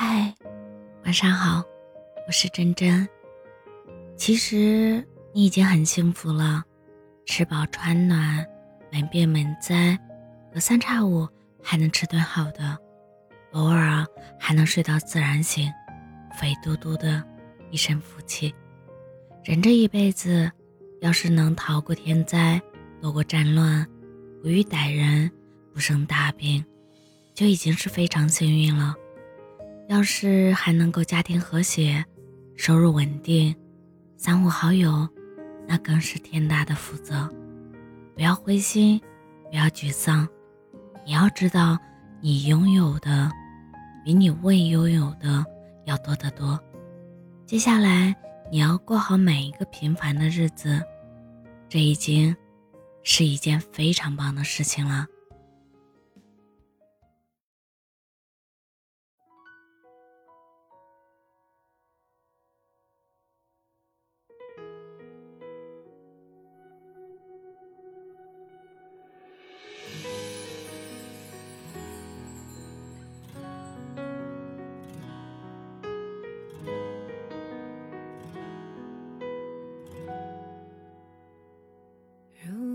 嗨，晚上好，我是真真。其实你已经很幸福了，吃饱穿暖，门便门灾，隔三差五还能吃顿好的，偶尔还能睡到自然醒，肥嘟嘟的一身福气。人这一辈子，要是能逃过天灾，躲过战乱，不遇歹人，不生大病，就已经是非常幸运了。要是还能够家庭和谐，收入稳定，三五好友，那更是天大的福泽。不要灰心，不要沮丧，你要知道，你拥有的比你未拥有的要多得多。接下来，你要过好每一个平凡的日子，这已经是一件非常棒的事情了。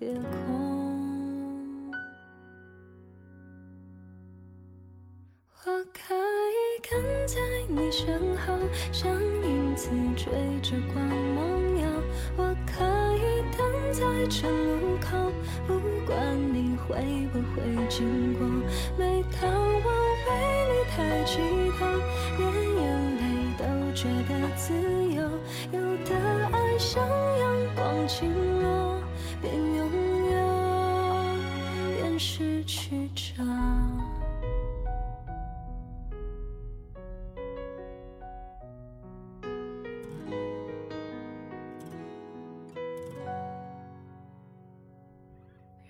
夜空。我可以跟在你身后，像影子追着光梦游。我可以等在这路口，不管你会不会经过。每当我为你抬起头，自由。有的爱像阳光倾落，边拥有边失去着。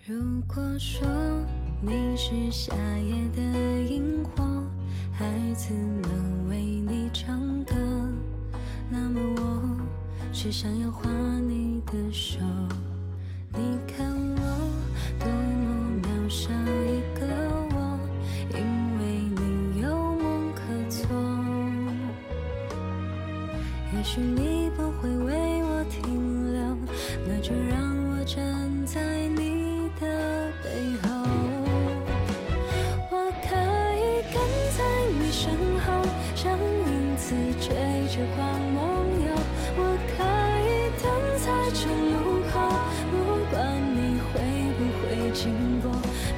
如果说你是夏夜的萤火，孩子们却想要画你的手。你看我多么渺小一个我，因为你有梦可做。也许你不会为我停留，那就让我站在你的背后。我可以跟在你身后，像影子追着光梦。的路口，不管你会不会经过。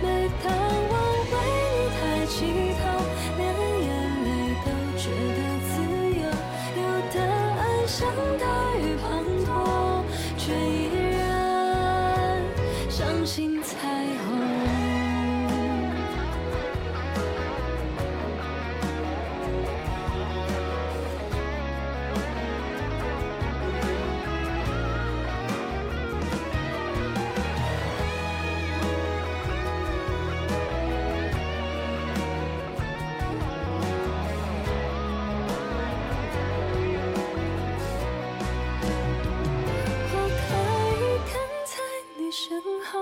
每当我为你抬起头，连眼泪都觉得自由。有的爱像